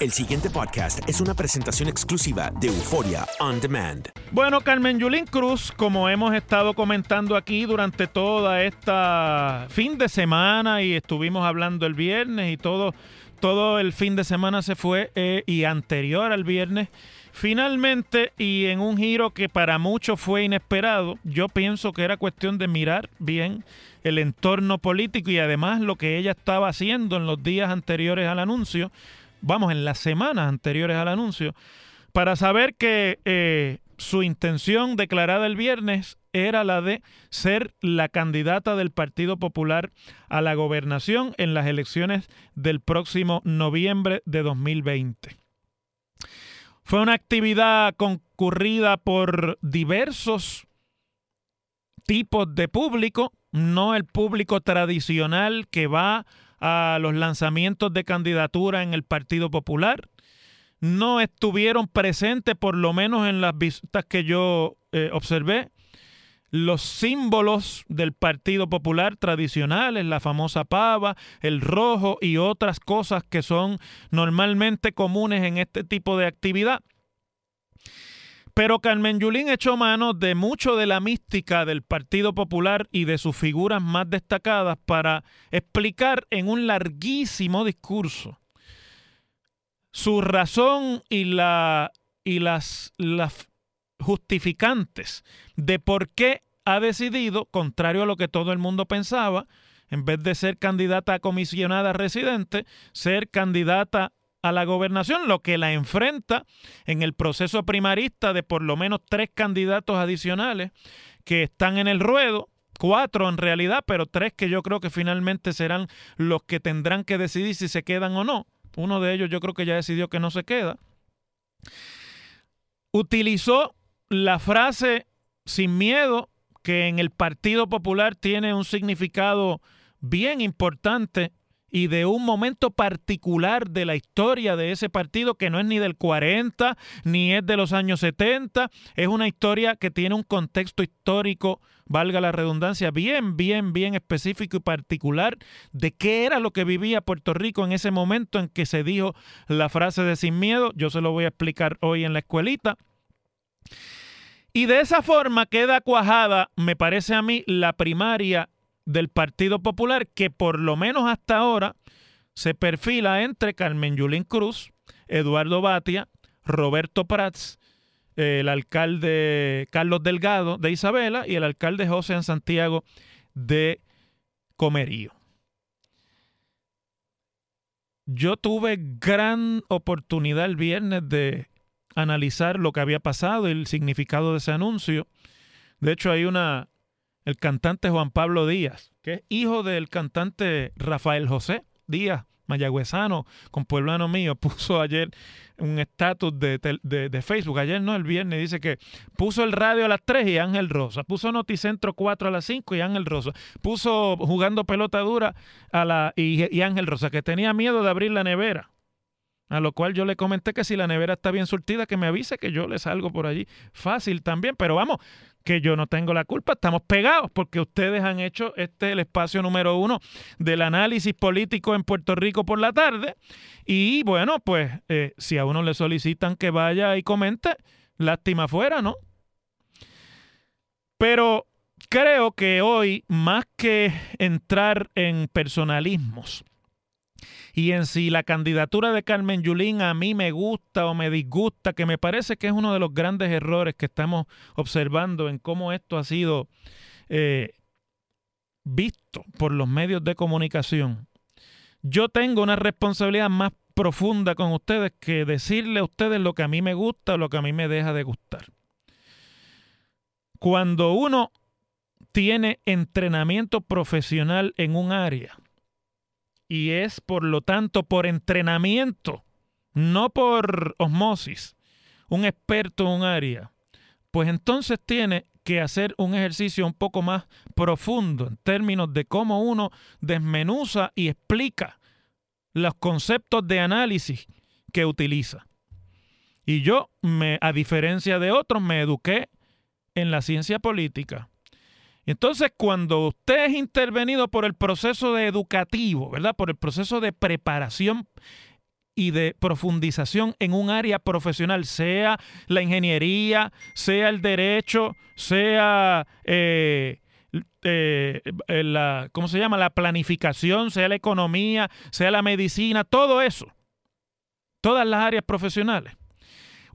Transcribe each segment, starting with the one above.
El siguiente podcast es una presentación exclusiva de Euforia On Demand. Bueno, Carmen Yulín Cruz, como hemos estado comentando aquí durante toda esta fin de semana y estuvimos hablando el viernes y todo, todo el fin de semana se fue eh, y anterior al viernes, finalmente y en un giro que para muchos fue inesperado, yo pienso que era cuestión de mirar bien el entorno político y además lo que ella estaba haciendo en los días anteriores al anuncio, vamos, en las semanas anteriores al anuncio, para saber que eh, su intención declarada el viernes era la de ser la candidata del Partido Popular a la gobernación en las elecciones del próximo noviembre de 2020. Fue una actividad concurrida por diversos tipos de público, no el público tradicional que va a los lanzamientos de candidatura en el Partido Popular. No estuvieron presentes, por lo menos en las visitas que yo eh, observé, los símbolos del Partido Popular tradicionales, la famosa pava, el rojo y otras cosas que son normalmente comunes en este tipo de actividad. Pero Carmen Yulín echó mano de mucho de la mística del Partido Popular y de sus figuras más destacadas para explicar en un larguísimo discurso su razón y, la, y las, las justificantes de por qué ha decidido, contrario a lo que todo el mundo pensaba, en vez de ser candidata a comisionada residente, ser candidata a la gobernación, lo que la enfrenta en el proceso primarista de por lo menos tres candidatos adicionales que están en el ruedo, cuatro en realidad, pero tres que yo creo que finalmente serán los que tendrán que decidir si se quedan o no. Uno de ellos yo creo que ya decidió que no se queda. Utilizó la frase sin miedo, que en el Partido Popular tiene un significado bien importante y de un momento particular de la historia de ese partido que no es ni del 40 ni es de los años 70, es una historia que tiene un contexto histórico, valga la redundancia, bien, bien, bien específico y particular de qué era lo que vivía Puerto Rico en ese momento en que se dijo la frase de sin miedo, yo se lo voy a explicar hoy en la escuelita. Y de esa forma queda cuajada, me parece a mí, la primaria del Partido Popular que por lo menos hasta ahora se perfila entre Carmen Yulín Cruz, Eduardo Batia, Roberto Prats, el alcalde Carlos Delgado de Isabela y el alcalde José Santiago de Comerío. Yo tuve gran oportunidad el viernes de analizar lo que había pasado y el significado de ese anuncio. De hecho, hay una, el cantante Juan Pablo Díaz, que es hijo del cantante Rafael José Díaz, mayagüezano, con pueblano mío, puso ayer un estatus de, de, Facebook, ayer no, el viernes, dice que puso el radio a las 3 y Ángel Rosa, puso Noticentro 4 a las 5 y Ángel Rosa, puso jugando pelota dura a la, y Ángel Rosa, que tenía miedo de abrir la nevera. A lo cual yo le comenté que si la nevera está bien surtida, que me avise que yo le salgo por allí. Fácil también, pero vamos, que yo no tengo la culpa, estamos pegados porque ustedes han hecho este el espacio número uno del análisis político en Puerto Rico por la tarde. Y bueno, pues eh, si a uno le solicitan que vaya y comente, lástima fuera, ¿no? Pero creo que hoy, más que entrar en personalismos, y en si la candidatura de Carmen Yulín a mí me gusta o me disgusta, que me parece que es uno de los grandes errores que estamos observando en cómo esto ha sido eh, visto por los medios de comunicación. Yo tengo una responsabilidad más profunda con ustedes que decirle a ustedes lo que a mí me gusta o lo que a mí me deja de gustar. Cuando uno tiene entrenamiento profesional en un área, y es por lo tanto por entrenamiento, no por osmosis, un experto en un área, pues entonces tiene que hacer un ejercicio un poco más profundo en términos de cómo uno desmenuza y explica los conceptos de análisis que utiliza. Y yo, me, a diferencia de otros, me eduqué en la ciencia política entonces, cuando usted es intervenido por el proceso de educativo, ¿verdad? Por el proceso de preparación y de profundización en un área profesional, sea la ingeniería, sea el derecho, sea eh, eh, la, ¿cómo se llama? La planificación, sea la economía, sea la medicina, todo eso, todas las áreas profesionales.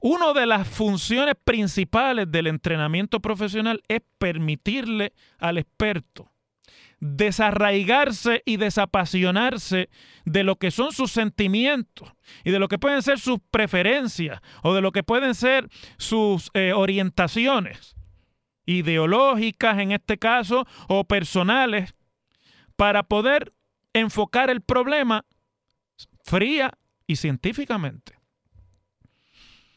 Una de las funciones principales del entrenamiento profesional es permitirle al experto desarraigarse y desapasionarse de lo que son sus sentimientos y de lo que pueden ser sus preferencias o de lo que pueden ser sus eh, orientaciones ideológicas en este caso o personales para poder enfocar el problema fría y científicamente.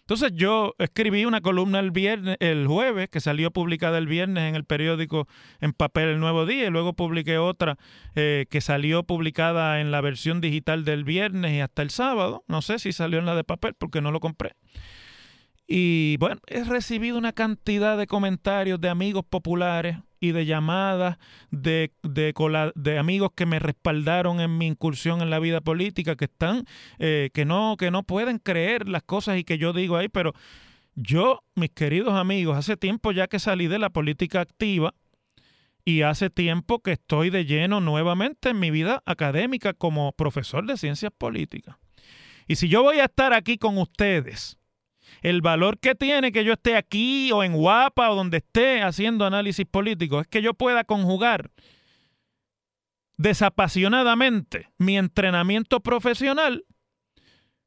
Entonces yo escribí una columna el viernes, el jueves, que salió publicada el viernes en el periódico en papel El Nuevo Día, y luego publiqué otra eh, que salió publicada en la versión digital del viernes y hasta el sábado. No sé si salió en la de papel porque no lo compré. Y bueno, he recibido una cantidad de comentarios de amigos populares y de llamadas de, de, amigos que me respaldaron en mi incursión en la vida política, que están, eh, que, no, que no pueden creer las cosas y que yo digo ahí, pero yo, mis queridos amigos, hace tiempo ya que salí de la política activa y hace tiempo que estoy de lleno nuevamente en mi vida académica como profesor de ciencias políticas. Y si yo voy a estar aquí con ustedes, el valor que tiene que yo esté aquí o en Guapa o donde esté haciendo análisis político es que yo pueda conjugar desapasionadamente mi entrenamiento profesional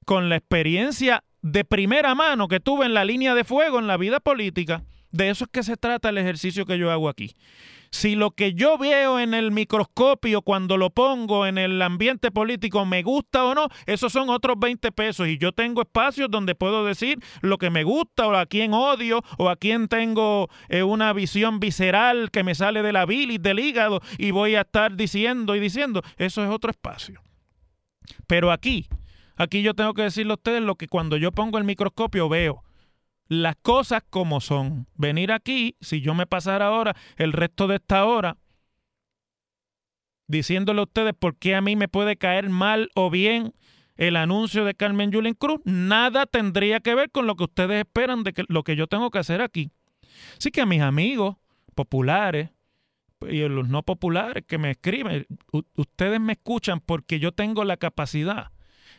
con la experiencia de primera mano que tuve en la línea de fuego en la vida política. De eso es que se trata el ejercicio que yo hago aquí. Si lo que yo veo en el microscopio cuando lo pongo en el ambiente político me gusta o no, esos son otros 20 pesos. Y yo tengo espacios donde puedo decir lo que me gusta o a quién odio o a quién tengo eh, una visión visceral que me sale de la bilis, del hígado y voy a estar diciendo y diciendo. Eso es otro espacio. Pero aquí, aquí yo tengo que decirle a ustedes lo que cuando yo pongo el microscopio veo las cosas como son. Venir aquí, si yo me pasara ahora el resto de esta hora diciéndole a ustedes por qué a mí me puede caer mal o bien el anuncio de Carmen Yulín Cruz, nada tendría que ver con lo que ustedes esperan de que, lo que yo tengo que hacer aquí. Así que a mis amigos populares y a los no populares que me escriben, ustedes me escuchan porque yo tengo la capacidad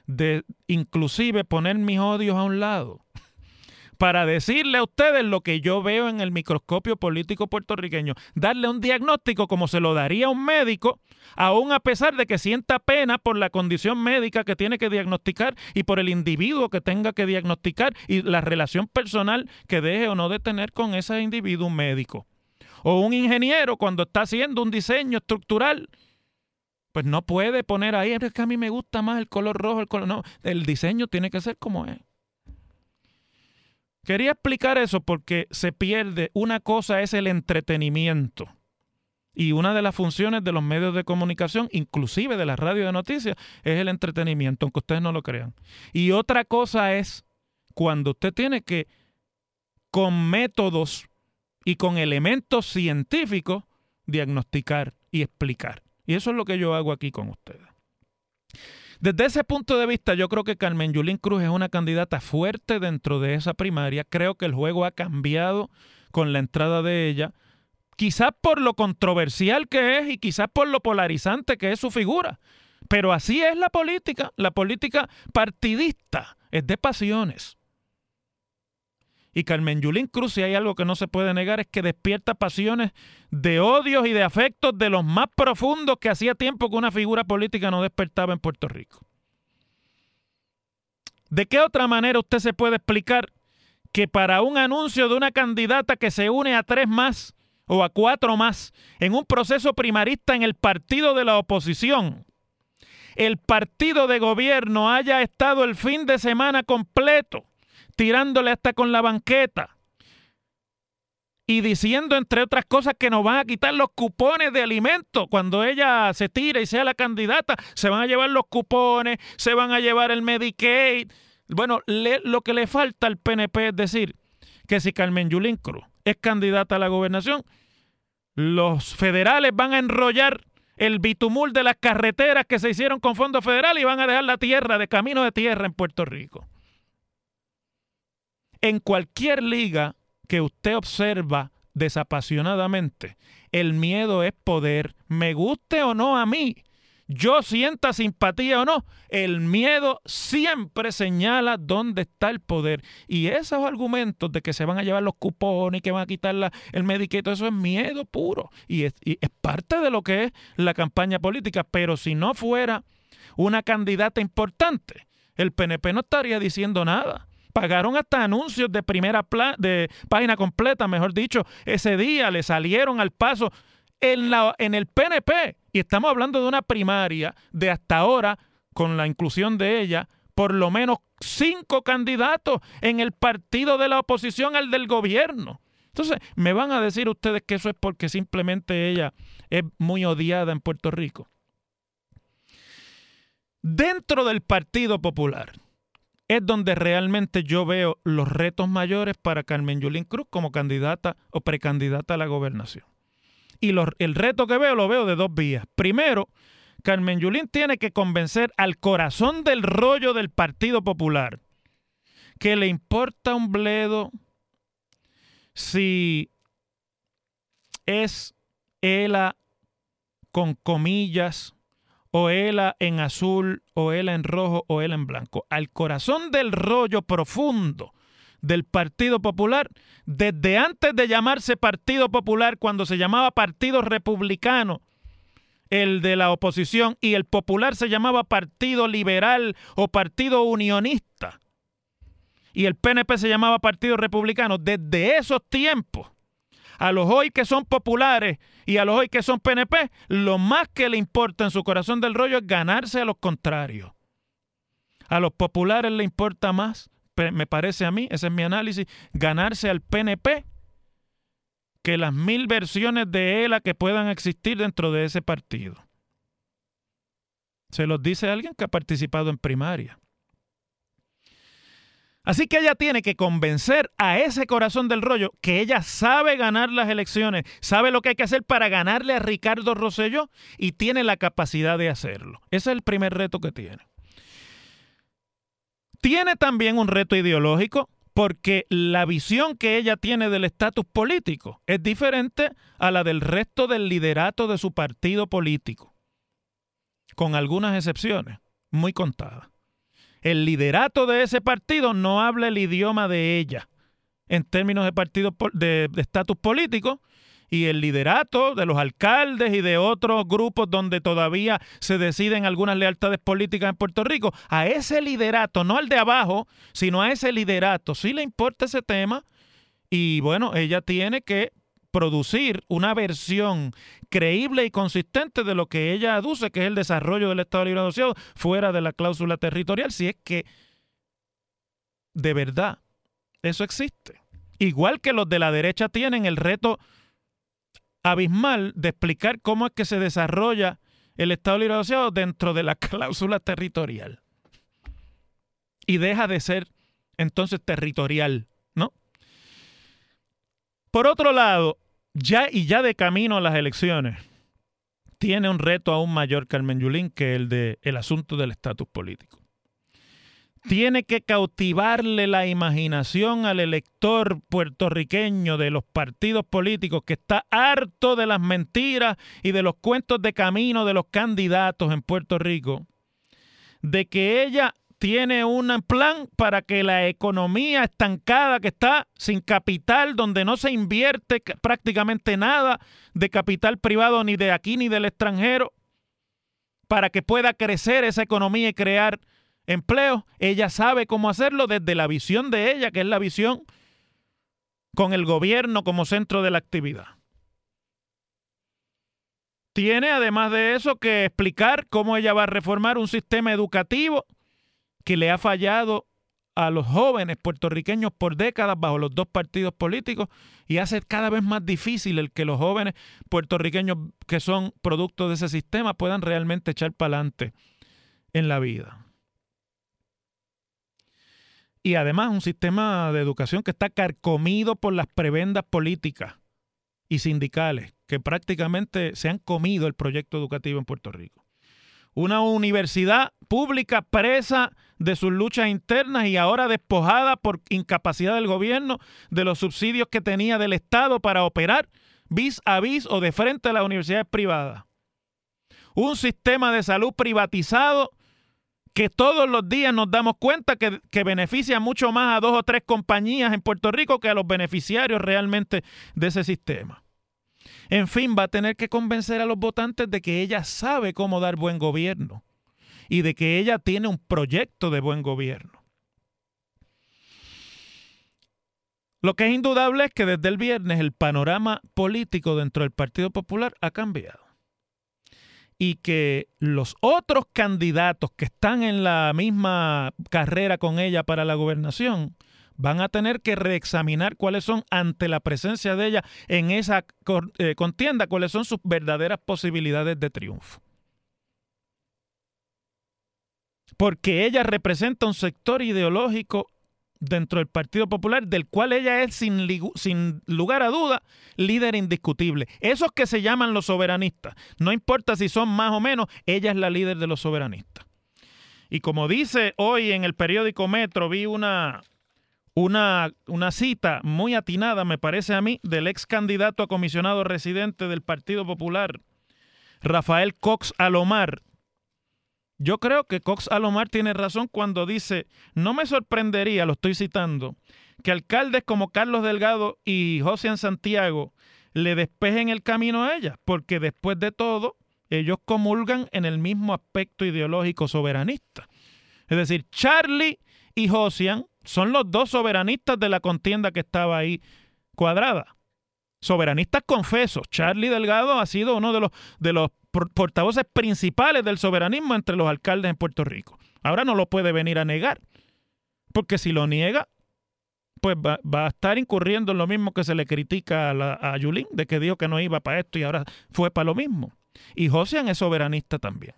de inclusive poner mis odios a un lado para decirle a ustedes lo que yo veo en el microscopio político puertorriqueño, darle un diagnóstico como se lo daría un médico, aún a pesar de que sienta pena por la condición médica que tiene que diagnosticar y por el individuo que tenga que diagnosticar y la relación personal que deje o no de tener con ese individuo médico. O un ingeniero cuando está haciendo un diseño estructural Pues no puede poner ahí, es que a mí me gusta más el color rojo, el color. No, el diseño tiene que ser como es. Quería explicar eso porque se pierde. Una cosa es el entretenimiento. Y una de las funciones de los medios de comunicación, inclusive de la radio de noticias, es el entretenimiento, aunque ustedes no lo crean. Y otra cosa es cuando usted tiene que, con métodos y con elementos científicos, diagnosticar y explicar. Y eso es lo que yo hago aquí con ustedes. Desde ese punto de vista, yo creo que Carmen Yulín Cruz es una candidata fuerte dentro de esa primaria. Creo que el juego ha cambiado con la entrada de ella, quizás por lo controversial que es y quizás por lo polarizante que es su figura. Pero así es la política. La política partidista es de pasiones. Y Carmen Yulín Cruz, si hay algo que no se puede negar, es que despierta pasiones de odios y de afectos de los más profundos que hacía tiempo que una figura política no despertaba en Puerto Rico. ¿De qué otra manera usted se puede explicar que para un anuncio de una candidata que se une a tres más o a cuatro más en un proceso primarista en el partido de la oposición, el partido de gobierno haya estado el fin de semana completo tirándole hasta con la banqueta y diciendo, entre otras cosas, que nos van a quitar los cupones de alimentos. Cuando ella se tire y sea la candidata, se van a llevar los cupones, se van a llevar el Medicaid. Bueno, lo que le falta al PNP es decir que si Carmen Yulín Cruz es candidata a la gobernación, los federales van a enrollar el bitumul de las carreteras que se hicieron con fondos federales y van a dejar la tierra de camino de tierra en Puerto Rico. En cualquier liga que usted observa desapasionadamente, el miedo es poder, me guste o no a mí, yo sienta simpatía o no, el miedo siempre señala dónde está el poder. Y esos argumentos de que se van a llevar los cupones y que van a quitar el mediquito, eso es miedo puro. Y es, y es parte de lo que es la campaña política. Pero si no fuera una candidata importante, el PNP no estaría diciendo nada pagaron hasta anuncios de primera de página completa, mejor dicho, ese día le salieron al paso en, la, en el PNP. Y estamos hablando de una primaria de hasta ahora, con la inclusión de ella, por lo menos cinco candidatos en el partido de la oposición al del gobierno. Entonces, me van a decir ustedes que eso es porque simplemente ella es muy odiada en Puerto Rico. Dentro del Partido Popular, es donde realmente yo veo los retos mayores para Carmen Yulín Cruz como candidata o precandidata a la gobernación. Y el reto que veo lo veo de dos vías. Primero, Carmen Yulín tiene que convencer al corazón del rollo del Partido Popular que le importa un bledo si es ELA con comillas o ELA en azul, o ELA en rojo, o ELA en blanco. Al corazón del rollo profundo del Partido Popular, desde antes de llamarse Partido Popular, cuando se llamaba Partido Republicano, el de la oposición, y el popular se llamaba Partido Liberal o Partido Unionista, y el PNP se llamaba Partido Republicano, desde esos tiempos a los hoy que son populares y a los hoy que son PNP, lo más que le importa en su corazón del rollo es ganarse a los contrarios. A los populares le importa más, me parece a mí, ese es mi análisis, ganarse al PNP que las mil versiones de ELA que puedan existir dentro de ese partido. Se los dice alguien que ha participado en primaria. Así que ella tiene que convencer a ese corazón del rollo que ella sabe ganar las elecciones, sabe lo que hay que hacer para ganarle a Ricardo Rosselló y tiene la capacidad de hacerlo. Ese es el primer reto que tiene. Tiene también un reto ideológico porque la visión que ella tiene del estatus político es diferente a la del resto del liderato de su partido político, con algunas excepciones muy contadas el liderato de ese partido no habla el idioma de ella en términos de partido de estatus político y el liderato de los alcaldes y de otros grupos donde todavía se deciden algunas lealtades políticas en Puerto Rico, a ese liderato, no al de abajo, sino a ese liderato, sí le importa ese tema y bueno, ella tiene que producir una versión creíble y consistente de lo que ella aduce, que es el desarrollo del Estado Libre Asociado fuera de la cláusula territorial, si es que de verdad eso existe. Igual que los de la derecha tienen el reto abismal de explicar cómo es que se desarrolla el Estado Libre Asociado dentro de la cláusula territorial. Y deja de ser entonces territorial, ¿no? Por otro lado, ya y ya de camino a las elecciones, tiene un reto aún mayor Carmen Yulín que el de el asunto del estatus político. Tiene que cautivarle la imaginación al elector puertorriqueño de los partidos políticos que está harto de las mentiras y de los cuentos de camino de los candidatos en Puerto Rico, de que ella tiene un plan para que la economía estancada que está sin capital, donde no se invierte prácticamente nada de capital privado ni de aquí ni del extranjero, para que pueda crecer esa economía y crear empleo. Ella sabe cómo hacerlo desde la visión de ella, que es la visión con el gobierno como centro de la actividad. Tiene además de eso que explicar cómo ella va a reformar un sistema educativo que le ha fallado a los jóvenes puertorriqueños por décadas bajo los dos partidos políticos y hace cada vez más difícil el que los jóvenes puertorriqueños que son producto de ese sistema puedan realmente echar para adelante en la vida. Y además un sistema de educación que está carcomido por las prebendas políticas y sindicales que prácticamente se han comido el proyecto educativo en Puerto Rico una universidad pública presa de sus luchas internas y ahora despojada por incapacidad del gobierno de los subsidios que tenía del Estado para operar vis a vis o de frente a las universidades privadas. Un sistema de salud privatizado que todos los días nos damos cuenta que, que, beneficia mucho más a dos o tres compañías en Puerto Rico que a los beneficiarios realmente de ese sistema. En fin, va a tener que convencer a los votantes de que ella sabe cómo dar buen gobierno y de que ella tiene un proyecto de buen gobierno. Lo que es indudable es que desde el viernes el panorama político dentro del Partido Popular ha cambiado. Y que los otros candidatos que están en la misma carrera con ella para la gobernación van a tener que reexaminar cuáles son, ante la presencia de ella en esa eh, contienda, cuáles son sus verdaderas posibilidades de triunfo. Porque ella representa un sector ideológico dentro del Partido Popular, del cual ella es sin, lugar a duda líder indiscutible. Esos que se llaman los soberanistas, no importa si son más o menos, ella es la líder de los soberanistas. Y como dice hoy en el periódico Metro, vi una, una, cita muy atinada, me parece a mí, del ex candidato a comisionado residente del Partido Popular, Rafael Cox Alomar. Yo creo que Cox Alomar tiene razón cuando dice, no me sorprendería, lo estoy citando, que alcaldes como Carlos Delgado y José Santiago le despejen el camino a ella, porque después de todo, ellos comulgan en el mismo aspecto ideológico soberanista. Es decir, Charlie y Josian son los dos soberanistas de la contienda que estaba ahí cuadrada. Soberanistas confesos. Charlie Delgado ha sido uno de los, de los portavoces principales del soberanismo entre los alcaldes en Puerto Rico. Ahora no lo puede venir a negar, porque si lo niega, pues va, a estar incurriendo en lo mismo que se le critica a, a Yulín, de que dijo que no iba para esto y ahora fue para lo mismo. Y Josian es soberanista también.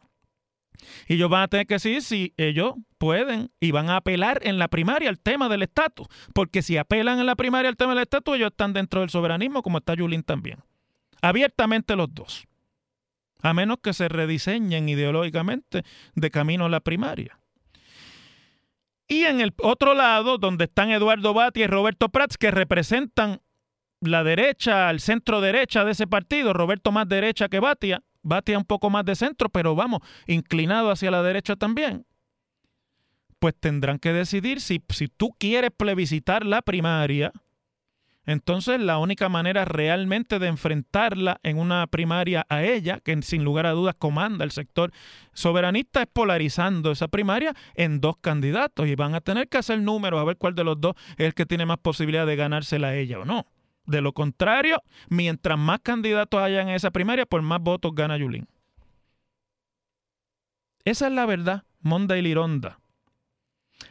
Y ellos van a tener que decir si ellos pueden y van a apelar en la primaria al tema del estatus. Porque si apelan en la primaria al tema del estatus, ellos están dentro del soberanismo, como está Yulín también. Abiertamente los dos. A menos que se rediseñen ideológicamente de camino a la primaria. Y en el otro lado, donde están Eduardo Bati y Roberto Prats, que representan la derecha, el centro derecha de ese partido, Roberto más derecha que Batia, Batia un poco más de centro, pero vamos, inclinado hacia la derecha también, pues tendrán que decidir si, si tú quieres plebiscitar la primaria, entonces la única manera realmente de enfrentarla en una primaria a ella, que sin lugar a dudas comanda el sector soberanista, es polarizando esa primaria en dos candidatos y van a tener que hacer números a ver cuál de los dos es el que tiene más posibilidad de ganársela a ella o no. De lo contrario, mientras más candidatos haya en esa primaria, por más votos gana Yulín. Esa es la verdad, Monda y Lironda.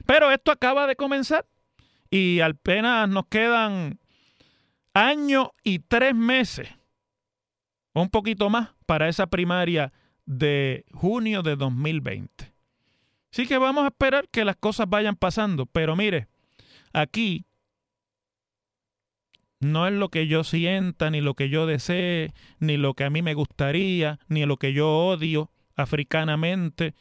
Pero esto acaba de comenzar y apenas nos quedan año y tres meses, un poquito más, para esa primaria de junio de 2020. Así que vamos a esperar que las cosas vayan pasando. Pero mire, aquí no es lo que yo sienta, ni lo que yo desee, ni lo que a mí me gustaría, ni lo que yo odio africanamente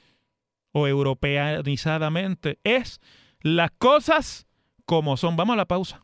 o europeanizadamente. Es las cosas como son. Vamos a la pausa.